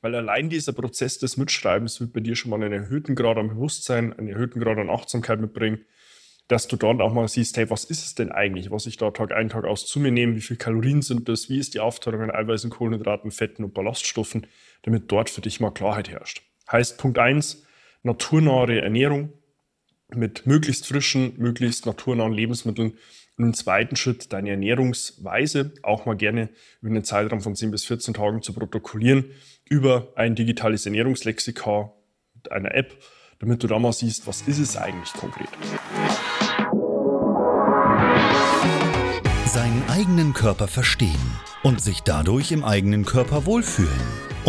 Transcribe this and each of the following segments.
Weil allein dieser Prozess des Mitschreibens wird bei dir schon mal einen erhöhten Grad an Bewusstsein, einen erhöhten Grad an Achtsamkeit mitbringen, dass du dann auch mal siehst, hey, was ist es denn eigentlich, was ich da Tag ein, Tag aus zu mir nehme, wie viele Kalorien sind das, wie ist die Aufteilung an Eiweißen, Kohlenhydraten, Fetten und Ballaststoffen, damit dort für dich mal Klarheit herrscht. Heißt Punkt 1, naturnahe Ernährung mit möglichst frischen, möglichst naturnahen Lebensmitteln und im zweiten Schritt deine Ernährungsweise auch mal gerne über einen Zeitraum von 10 bis 14 Tagen zu protokollieren über ein digitales Ernährungslexika mit einer App, damit du da mal siehst, was ist es eigentlich konkret. Seinen eigenen Körper verstehen und sich dadurch im eigenen Körper wohlfühlen.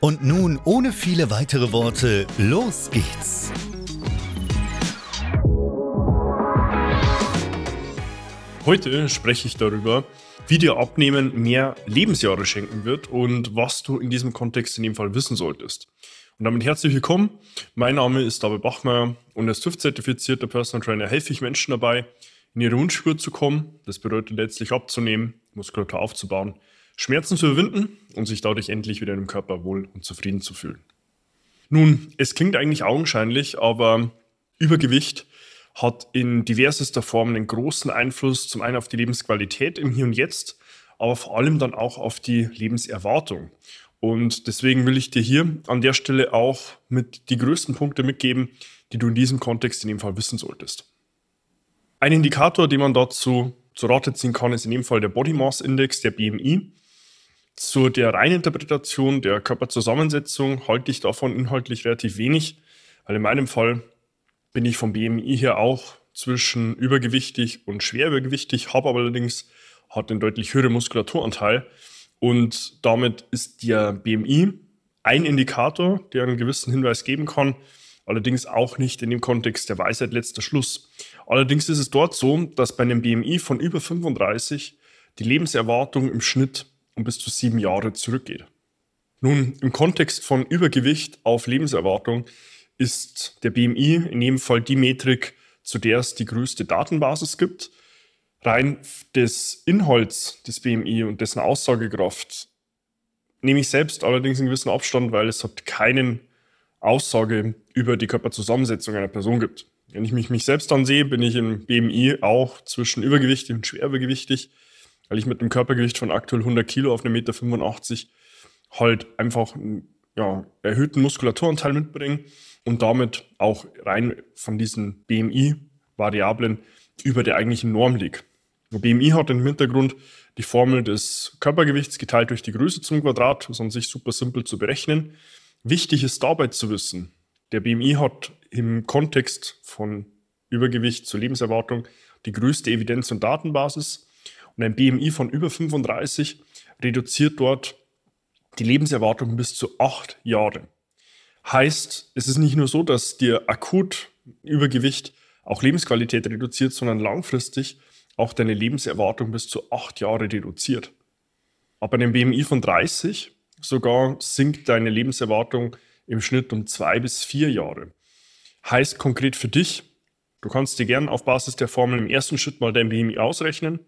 Und nun, ohne viele weitere Worte, los geht's! Heute spreche ich darüber, wie dir Abnehmen mehr Lebensjahre schenken wird und was du in diesem Kontext in dem Fall wissen solltest. Und damit herzlich willkommen. Mein Name ist David Bachmeier und als TÜV-zertifizierter Personal Trainer helfe ich Menschen dabei, in ihre Wunschspur zu kommen. Das bedeutet letztlich abzunehmen, Muskulatur aufzubauen, Schmerzen zu überwinden und sich dadurch endlich wieder im Körper wohl und zufrieden zu fühlen. Nun, es klingt eigentlich augenscheinlich, aber Übergewicht hat in diversester Form einen großen Einfluss zum einen auf die Lebensqualität im Hier und Jetzt, aber vor allem dann auch auf die Lebenserwartung. Und deswegen will ich dir hier an der Stelle auch mit die größten Punkte mitgeben, die du in diesem Kontext in dem Fall wissen solltest. Ein Indikator, den man dazu zu Rate ziehen kann, ist in dem Fall der Body Mass Index, der BMI. Zu der Reininterpretation der Körperzusammensetzung halte ich davon inhaltlich relativ wenig, weil in meinem Fall bin ich vom BMI her auch zwischen übergewichtig und schwer übergewichtig, habe aber allerdings hat einen deutlich höheren Muskulaturanteil und damit ist der BMI ein Indikator, der einen gewissen Hinweis geben kann, allerdings auch nicht in dem Kontext der Weisheit letzter Schluss. Allerdings ist es dort so, dass bei einem BMI von über 35 die Lebenserwartung im Schnitt um bis zu sieben Jahre zurückgeht. Nun, im Kontext von Übergewicht auf Lebenserwartung ist der BMI in jedem Fall die Metrik, zu der es die größte Datenbasis gibt rein des Inhalts des BMI und dessen Aussagekraft nehme ich selbst allerdings einen gewissen Abstand, weil es hat keinen Aussage über die Körperzusammensetzung einer Person gibt. Wenn ich mich, mich selbst ansehe, bin ich im BMI auch zwischen übergewichtig und schwerübergewichtig, weil ich mit einem Körpergewicht von aktuell 100 Kilo auf 1,85 Meter halt einfach einen ja, erhöhten Muskulaturanteil mitbringe und damit auch rein von diesen BMI-Variablen über der eigentlichen Norm liegt. BMI hat im Hintergrund die Formel des Körpergewichts geteilt durch die Größe zum Quadrat, ist an sich super simpel zu berechnen. Wichtig ist dabei zu wissen, der BMI hat im Kontext von Übergewicht zur Lebenserwartung die größte Evidenz- und Datenbasis. Und ein BMI von über 35 reduziert dort die Lebenserwartung bis zu acht Jahre. Heißt, es ist nicht nur so, dass dir akut Übergewicht auch Lebensqualität reduziert, sondern langfristig auch deine Lebenserwartung bis zu acht Jahre reduziert. Aber einem BMI von 30 sogar sinkt deine Lebenserwartung im Schnitt um zwei bis vier Jahre. Heißt konkret für dich, du kannst dir gerne auf Basis der Formel im ersten Schritt mal dein BMI ausrechnen,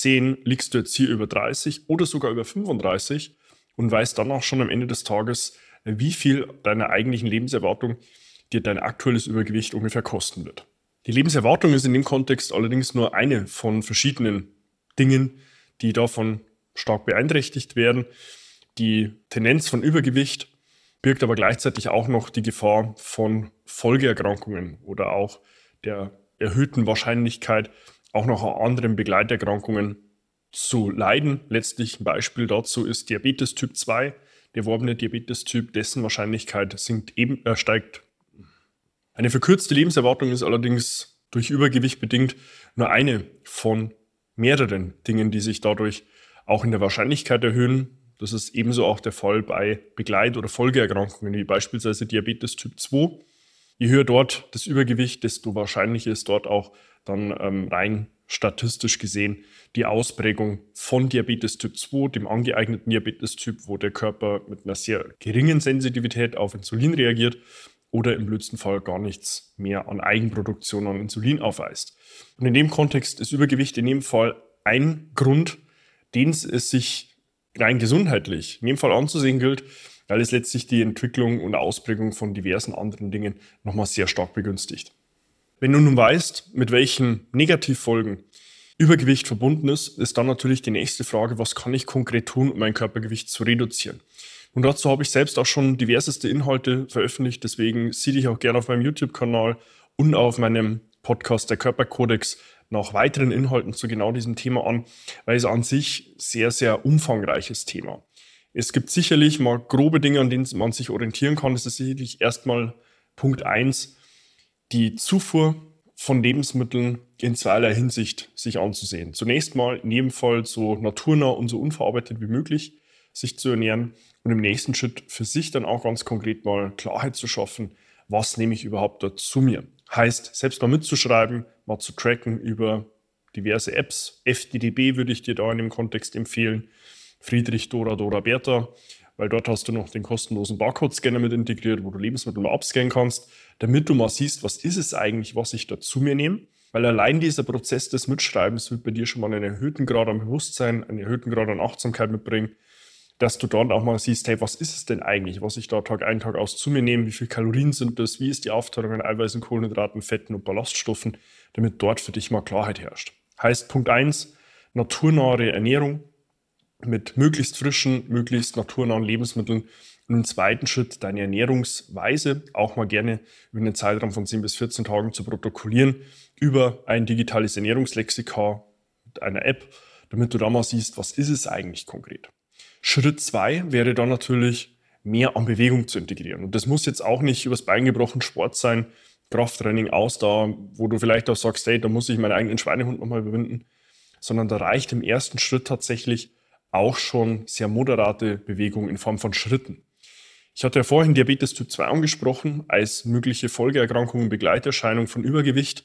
sehen, liegst du jetzt hier über 30 oder sogar über 35 und weißt dann auch schon am Ende des Tages, wie viel deiner eigentlichen Lebenserwartung dir dein aktuelles Übergewicht ungefähr kosten wird. Die Lebenserwartung ist in dem Kontext allerdings nur eine von verschiedenen Dingen, die davon stark beeinträchtigt werden. Die Tendenz von Übergewicht birgt aber gleichzeitig auch noch die Gefahr von Folgeerkrankungen oder auch der erhöhten Wahrscheinlichkeit, auch noch an anderen Begleiterkrankungen zu leiden. Letztlich ein Beispiel dazu ist Diabetes Typ 2. Der erworbene Diabetes-Typ, dessen Wahrscheinlichkeit sinkt eben, äh, steigt. Eine verkürzte Lebenserwartung ist allerdings durch Übergewicht bedingt nur eine von mehreren Dingen, die sich dadurch auch in der Wahrscheinlichkeit erhöhen. Das ist ebenso auch der Fall bei Begleit- oder Folgeerkrankungen, wie beispielsweise Diabetes Typ 2. Je höher dort das Übergewicht, desto wahrscheinlicher ist dort auch dann ähm, rein statistisch gesehen die Ausprägung von Diabetes Typ 2, dem angeeigneten Diabetes-Typ, wo der Körper mit einer sehr geringen Sensitivität auf Insulin reagiert oder im blödsten Fall gar nichts mehr an Eigenproduktion an Insulin aufweist. Und in dem Kontext ist Übergewicht in dem Fall ein Grund, den es sich rein gesundheitlich in dem Fall anzusehen gilt, weil es letztlich die Entwicklung und Ausprägung von diversen anderen Dingen nochmal sehr stark begünstigt. Wenn du nun weißt, mit welchen Negativfolgen Übergewicht verbunden ist, ist dann natürlich die nächste Frage, was kann ich konkret tun, um mein Körpergewicht zu reduzieren? Und dazu habe ich selbst auch schon diverseste Inhalte veröffentlicht, deswegen sieh dich auch gerne auf meinem YouTube-Kanal und auf meinem Podcast Der Körperkodex nach weiteren Inhalten zu genau diesem Thema an, weil es an sich sehr, sehr umfangreiches Thema. Es gibt sicherlich mal grobe Dinge, an denen man sich orientieren kann. Das ist sicherlich erstmal Punkt eins die Zufuhr von Lebensmitteln in zweierlei Hinsicht sich anzusehen. Zunächst mal in jedem Fall so naturnah und so unverarbeitet wie möglich sich zu ernähren und im nächsten Schritt für sich dann auch ganz konkret mal Klarheit zu schaffen, was nehme ich überhaupt dort zu mir. Heißt, selbst mal mitzuschreiben, mal zu tracken über diverse Apps. FDDB würde ich dir da in dem Kontext empfehlen. Friedrich, Dora, Dora, Bertha weil dort hast du noch den kostenlosen Barcode-Scanner mit integriert, wo du Lebensmittel mal abscannen kannst, damit du mal siehst, was ist es eigentlich, was ich da zu mir nehme. Weil allein dieser Prozess des Mitschreibens wird bei dir schon mal einen erhöhten Grad an Bewusstsein, einen erhöhten Grad an Achtsamkeit mitbringen, dass du dann auch mal siehst, hey, was ist es denn eigentlich, was ich da Tag ein, Tag aus zu mir nehme, wie viele Kalorien sind das, wie ist die Aufteilung an Eiweißen, Kohlenhydraten, Fetten und Ballaststoffen, damit dort für dich mal Klarheit herrscht. Heißt Punkt 1, naturnahe Ernährung, mit möglichst frischen, möglichst naturnahen Lebensmitteln und im zweiten Schritt deine Ernährungsweise auch mal gerne über einen Zeitraum von 10 bis 14 Tagen zu protokollieren über ein digitales Ernährungslexika mit einer App, damit du da mal siehst, was ist es eigentlich konkret. Schritt zwei wäre dann natürlich mehr an Bewegung zu integrieren. Und das muss jetzt auch nicht übers Bein gebrochen Sport sein, Krafttraining, Ausdauer, wo du vielleicht auch sagst, hey, da muss ich meinen eigenen Schweinehund nochmal überwinden, sondern da reicht im ersten Schritt tatsächlich auch schon sehr moderate Bewegung in Form von Schritten. Ich hatte ja vorhin Diabetes Typ 2 angesprochen als mögliche Folgeerkrankung und Begleiterscheinung von Übergewicht.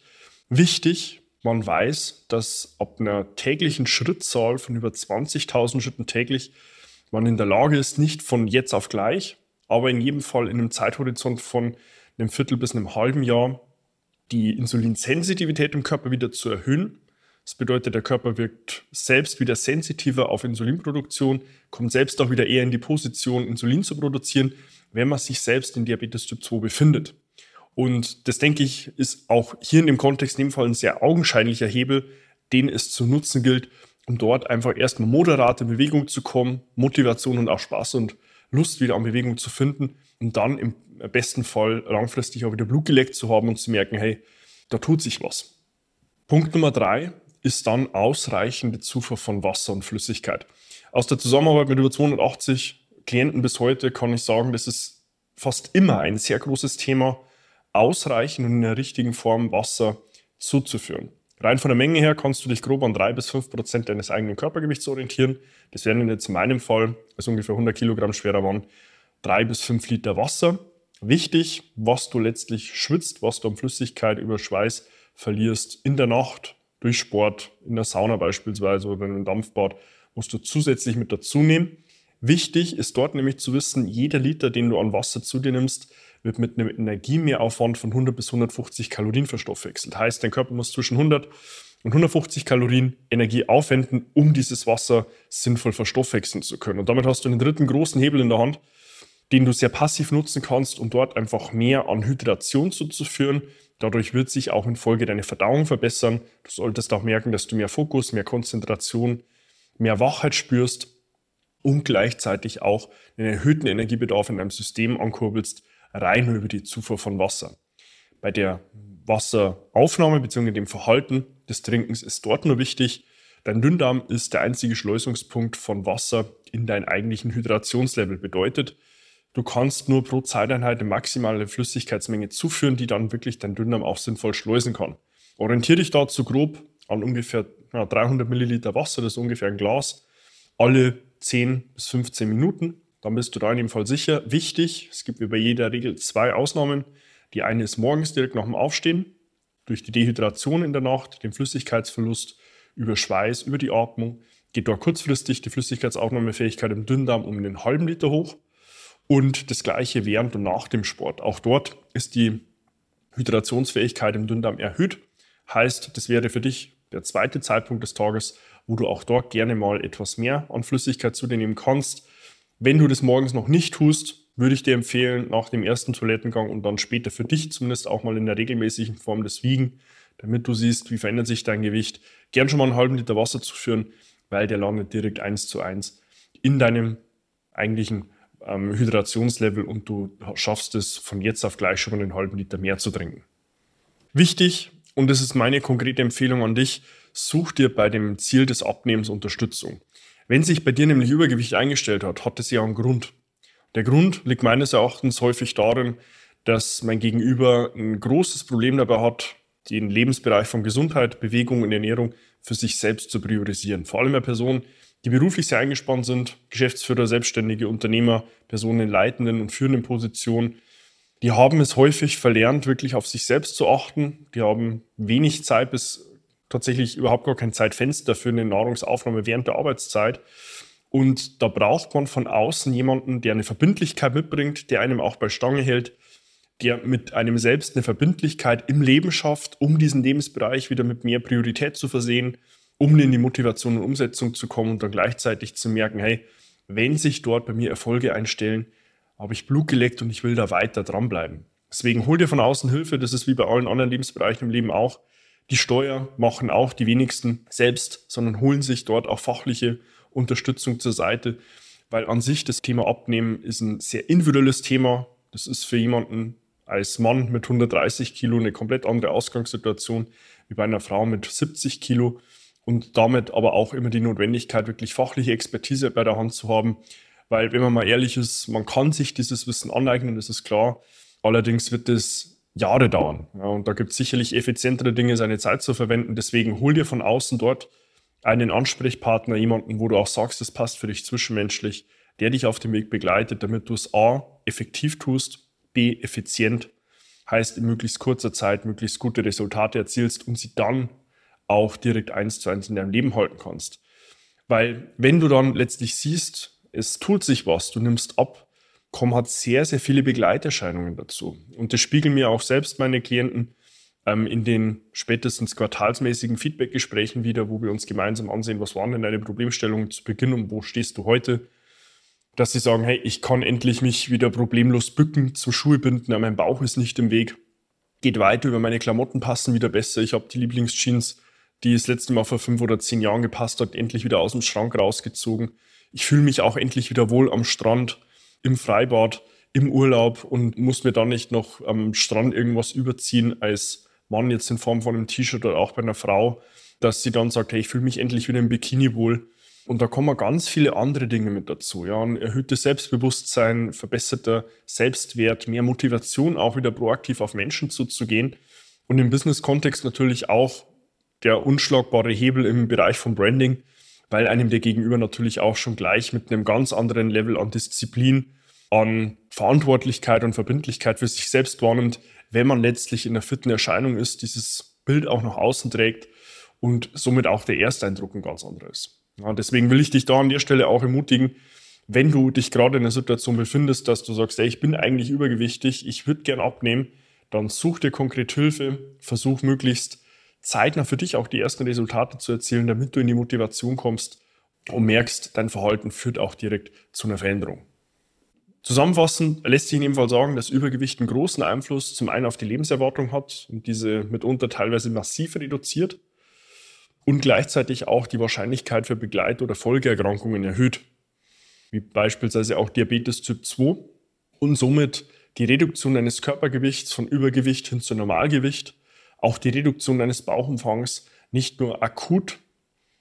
Wichtig, man weiß, dass ab einer täglichen Schrittzahl von über 20.000 Schritten täglich man in der Lage ist, nicht von jetzt auf gleich, aber in jedem Fall in einem Zeithorizont von einem Viertel bis einem halben Jahr die Insulinsensitivität im Körper wieder zu erhöhen das bedeutet, der Körper wirkt selbst wieder sensitiver auf Insulinproduktion, kommt selbst auch wieder eher in die Position, Insulin zu produzieren, wenn man sich selbst in Diabetes Typ 2 befindet. Und das, denke ich, ist auch hier in dem Kontext in dem Fall ein sehr augenscheinlicher Hebel, den es zu nutzen gilt, um dort einfach erstmal moderate Bewegung zu kommen, Motivation und auch Spaß und Lust wieder an Bewegung zu finden und dann im besten Fall langfristig auch wieder Blut geleckt zu haben und zu merken, hey, da tut sich was. Punkt Nummer drei, ist dann ausreichende Zufuhr von Wasser und Flüssigkeit. Aus der Zusammenarbeit mit über 280 Klienten bis heute kann ich sagen, das ist fast immer ein sehr großes Thema, ausreichend und in der richtigen Form Wasser zuzuführen. Rein von der Menge her kannst du dich grob an 3 bis 5 Prozent deines eigenen Körpergewichts orientieren. Das wären jetzt in meinem Fall, also ungefähr 100 Kilogramm schwerer Mann, 3 bis 5 Liter Wasser. Wichtig, was du letztlich schwitzt, was du an Flüssigkeit über Schweiß verlierst in der Nacht, durch Sport, in der Sauna beispielsweise oder in einem Dampfbad, musst du zusätzlich mit dazu nehmen. Wichtig ist dort nämlich zu wissen, jeder Liter, den du an Wasser zu dir nimmst, wird mit einem Energiemehraufwand von 100 bis 150 Kalorien verstoffwechselt. Heißt, dein Körper muss zwischen 100 und 150 Kalorien Energie aufwenden, um dieses Wasser sinnvoll verstoffwechseln zu können. Und damit hast du einen dritten großen Hebel in der Hand, den du sehr passiv nutzen kannst, um dort einfach mehr an Hydration zuzuführen, Dadurch wird sich auch in Folge deine Verdauung verbessern. Du solltest auch merken, dass du mehr Fokus, mehr Konzentration, mehr Wachheit spürst und gleichzeitig auch einen erhöhten Energiebedarf in deinem System ankurbelst, rein über die Zufuhr von Wasser. Bei der Wasseraufnahme bzw. dem Verhalten des Trinkens ist dort nur wichtig, dein Dünndarm ist der einzige Schleusungspunkt von Wasser in deinen eigentlichen Hydrationslevel. Bedeutet, du kannst nur pro Zeiteinheit eine maximale Flüssigkeitsmenge zuführen, die dann wirklich dein Dünndarm auch sinnvoll schleusen kann. Orientiere dich dazu grob an ungefähr ja, 300 Milliliter Wasser, das ist ungefähr ein Glas, alle 10 bis 15 Minuten. Dann bist du da in dem Fall sicher. Wichtig, es gibt wie bei jeder Regel zwei Ausnahmen. Die eine ist morgens direkt nach dem Aufstehen, durch die Dehydration in der Nacht, den Flüssigkeitsverlust über Schweiß, über die Atmung, geht dort kurzfristig die Flüssigkeitsaufnahmefähigkeit im Dünndarm um einen halben Liter hoch. Und das gleiche während und nach dem Sport. Auch dort ist die Hydrationsfähigkeit im Dünndarm erhöht. Heißt, das wäre für dich der zweite Zeitpunkt des Tages, wo du auch dort gerne mal etwas mehr an Flüssigkeit zu dir nehmen kannst. Wenn du das morgens noch nicht tust, würde ich dir empfehlen, nach dem ersten Toilettengang und dann später für dich zumindest auch mal in der regelmäßigen Form des Wiegen, damit du siehst, wie verändert sich dein Gewicht, gern schon mal einen halben Liter Wasser zu führen, weil der landet direkt eins zu eins in deinem eigentlichen ähm, Hydrationslevel und du schaffst es von jetzt auf gleich schon mal einen halben Liter mehr zu trinken. Wichtig, und das ist meine konkrete Empfehlung an dich, such dir bei dem Ziel des Abnehmens Unterstützung. Wenn sich bei dir nämlich Übergewicht eingestellt hat, hat es ja einen Grund. Der Grund liegt meines Erachtens häufig darin, dass mein Gegenüber ein großes Problem dabei hat, den Lebensbereich von Gesundheit, Bewegung und Ernährung für sich selbst zu priorisieren. Vor allem bei Personen, die beruflich sehr eingespannt sind, Geschäftsführer, Selbstständige, Unternehmer, Personen in leitenden und führenden Positionen, die haben es häufig verlernt, wirklich auf sich selbst zu achten. Die haben wenig Zeit bis tatsächlich überhaupt gar kein Zeitfenster für eine Nahrungsaufnahme während der Arbeitszeit. Und da braucht man von außen jemanden, der eine Verbindlichkeit mitbringt, der einem auch bei Stange hält, der mit einem selbst eine Verbindlichkeit im Leben schafft, um diesen Lebensbereich wieder mit mehr Priorität zu versehen, um in die Motivation und Umsetzung zu kommen und dann gleichzeitig zu merken, hey, wenn sich dort bei mir Erfolge einstellen, habe ich Blut geleckt und ich will da weiter dranbleiben. Deswegen hol dir von außen Hilfe, das ist wie bei allen anderen Lebensbereichen im Leben auch. Die Steuer machen auch die wenigsten selbst, sondern holen sich dort auch fachliche Unterstützung zur Seite, weil an sich das Thema Abnehmen ist ein sehr individuelles Thema. Das ist für jemanden als Mann mit 130 Kilo eine komplett andere Ausgangssituation wie bei einer Frau mit 70 Kilo und damit aber auch immer die Notwendigkeit, wirklich fachliche Expertise bei der Hand zu haben. Weil, wenn man mal ehrlich ist, man kann sich dieses Wissen aneignen, das ist klar. Allerdings wird es Jahre dauern. Ja, und da gibt es sicherlich effizientere Dinge, seine Zeit zu verwenden. Deswegen hol dir von außen dort einen Ansprechpartner, jemanden, wo du auch sagst, das passt für dich zwischenmenschlich, der dich auf dem Weg begleitet, damit du es A, effektiv tust, B, effizient, heißt in möglichst kurzer Zeit möglichst gute Resultate erzielst und sie dann auch direkt eins zu eins in deinem Leben halten kannst. Weil wenn du dann letztlich siehst, es tut sich was, du nimmst ab, kommen hat sehr, sehr viele Begleiterscheinungen dazu. Und das spiegeln mir auch selbst meine Klienten ähm, in den spätestens quartalsmäßigen Feedbackgesprächen wieder, wo wir uns gemeinsam ansehen, was waren denn deine Problemstellungen zu Beginn und wo stehst du heute, dass sie sagen, hey, ich kann endlich mich wieder problemlos bücken, zum Schuhe binden, mein Bauch ist nicht im Weg, geht weiter, über meine Klamotten passen wieder besser, ich habe die Lieblingsjeans, die das letzte Mal vor fünf oder zehn Jahren gepasst hat, endlich wieder aus dem Schrank rausgezogen. Ich fühle mich auch endlich wieder wohl am Strand, im Freibad, im Urlaub und muss mir dann nicht noch am Strand irgendwas überziehen als Mann jetzt in Form von einem T-Shirt oder auch bei einer Frau, dass sie dann sagt, hey, ich fühle mich endlich wieder im Bikini wohl. Und da kommen ganz viele andere Dinge mit dazu. Ja, ein erhöhtes Selbstbewusstsein, verbesserter Selbstwert, mehr Motivation, auch wieder proaktiv auf Menschen zuzugehen. Und im Business-Kontext natürlich auch der unschlagbare Hebel im Bereich von Branding, weil einem der Gegenüber natürlich auch schon gleich mit einem ganz anderen Level an Disziplin, an Verantwortlichkeit und Verbindlichkeit für sich selbst wahrnimmt, wenn man letztlich in der vierten Erscheinung ist, dieses Bild auch nach außen trägt und somit auch der Ersteindruck ein ganz anderer ist. Ja, deswegen will ich dich da an der Stelle auch ermutigen, wenn du dich gerade in einer Situation befindest, dass du sagst, ey, ich bin eigentlich übergewichtig, ich würde gern abnehmen, dann such dir konkret Hilfe, versuch möglichst zeitnah für dich auch die ersten Resultate zu erzielen, damit du in die Motivation kommst und merkst, dein Verhalten führt auch direkt zu einer Veränderung. Zusammenfassend lässt sich in dem Fall sagen, dass Übergewicht einen großen Einfluss zum einen auf die Lebenserwartung hat und diese mitunter teilweise massiv reduziert und gleichzeitig auch die Wahrscheinlichkeit für Begleit- oder Folgeerkrankungen erhöht, wie beispielsweise auch Diabetes Typ 2 und somit die Reduktion eines Körpergewichts von Übergewicht hin zu Normalgewicht, auch die Reduktion eines Bauchumfangs nicht nur akut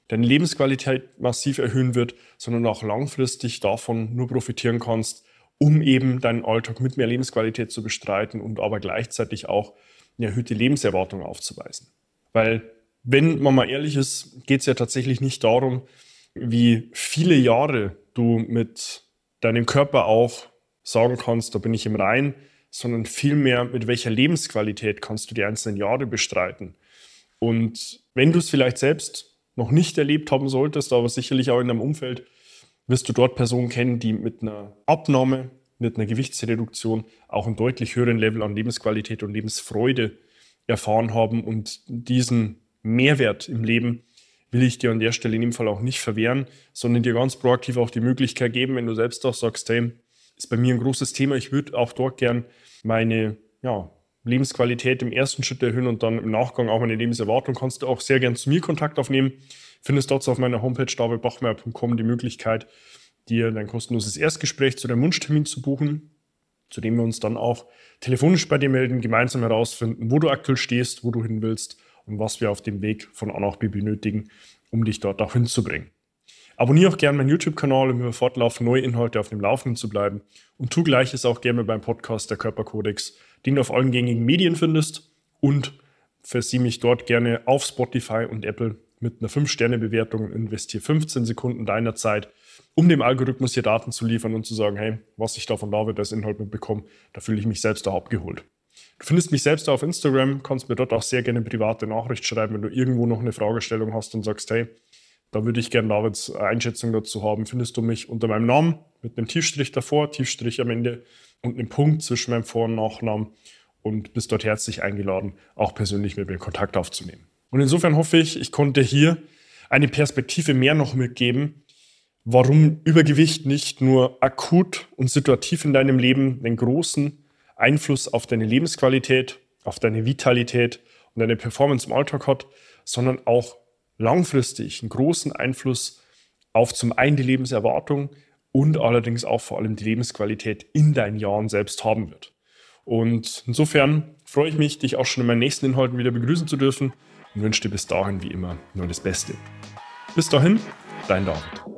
deine Lebensqualität massiv erhöhen wird, sondern auch langfristig davon nur profitieren kannst, um eben deinen Alltag mit mehr Lebensqualität zu bestreiten und aber gleichzeitig auch eine erhöhte Lebenserwartung aufzuweisen. Weil, wenn man mal ehrlich ist, geht es ja tatsächlich nicht darum, wie viele Jahre du mit deinem Körper auch sagen kannst, da bin ich im Rein, sondern vielmehr, mit welcher Lebensqualität kannst du die einzelnen Jahre bestreiten. Und wenn du es vielleicht selbst noch nicht erlebt haben solltest, aber sicherlich auch in deinem Umfeld, wirst du dort Personen kennen, die mit einer Abnahme, mit einer Gewichtsreduktion auch einen deutlich höheren Level an Lebensqualität und Lebensfreude erfahren haben. Und diesen Mehrwert im Leben will ich dir an der Stelle in dem Fall auch nicht verwehren, sondern dir ganz proaktiv auch die Möglichkeit geben, wenn du selbst auch sagst, hey, ist bei mir ein großes Thema, ich würde auch dort gern meine ja, Lebensqualität im ersten Schritt erhöhen und dann im Nachgang auch meine Lebenserwartung, kannst du auch sehr gern zu mir Kontakt aufnehmen. Findest dort auf meiner Homepage davidbachmeier.com die Möglichkeit, dir dein kostenloses Erstgespräch zu deinem Wunschtermin zu buchen, zu dem wir uns dann auch telefonisch bei dir melden, gemeinsam herausfinden, wo du aktuell stehst, wo du hin willst und was wir auf dem Weg von A nach B benötigen, um dich dort auch hinzubringen. Abonniere auch gerne meinen YouTube-Kanal, um über fortlaufend neue Inhalte auf dem Laufenden zu bleiben. Und tu gleiches auch gerne beim Podcast der Körperkodex, den du auf allen gängigen Medien findest. Und versieh mich dort gerne auf Spotify und Apple mit einer 5-Sterne-Bewertung und investiere 15 Sekunden deiner Zeit, um dem Algorithmus hier Daten zu liefern und zu sagen, hey, was ich da von David als Inhalt mitbekomme, da fühle ich mich selbst auch abgeholt. Du findest mich selbst auf Instagram, kannst mir dort auch sehr gerne private Nachricht schreiben, wenn du irgendwo noch eine Fragestellung hast und sagst, hey, da würde ich gerne Davids Einschätzung dazu haben. Findest du mich unter meinem Namen mit einem Tiefstrich davor, Tiefstrich am Ende und einem Punkt zwischen meinem Vor- und Nachnamen und bist dort herzlich eingeladen, auch persönlich mit mir Kontakt aufzunehmen. Und insofern hoffe ich, ich konnte hier eine Perspektive mehr noch mitgeben, warum Übergewicht nicht nur akut und situativ in deinem Leben einen großen Einfluss auf deine Lebensqualität, auf deine Vitalität und deine Performance im Alltag hat, sondern auch langfristig einen großen Einfluss auf zum einen die Lebenserwartung und allerdings auch vor allem die Lebensqualität in deinen Jahren selbst haben wird. Und insofern freue ich mich, dich auch schon in meinen nächsten Inhalten wieder begrüßen zu dürfen und wünsche dir bis dahin wie immer nur das Beste. Bis dahin, dein David.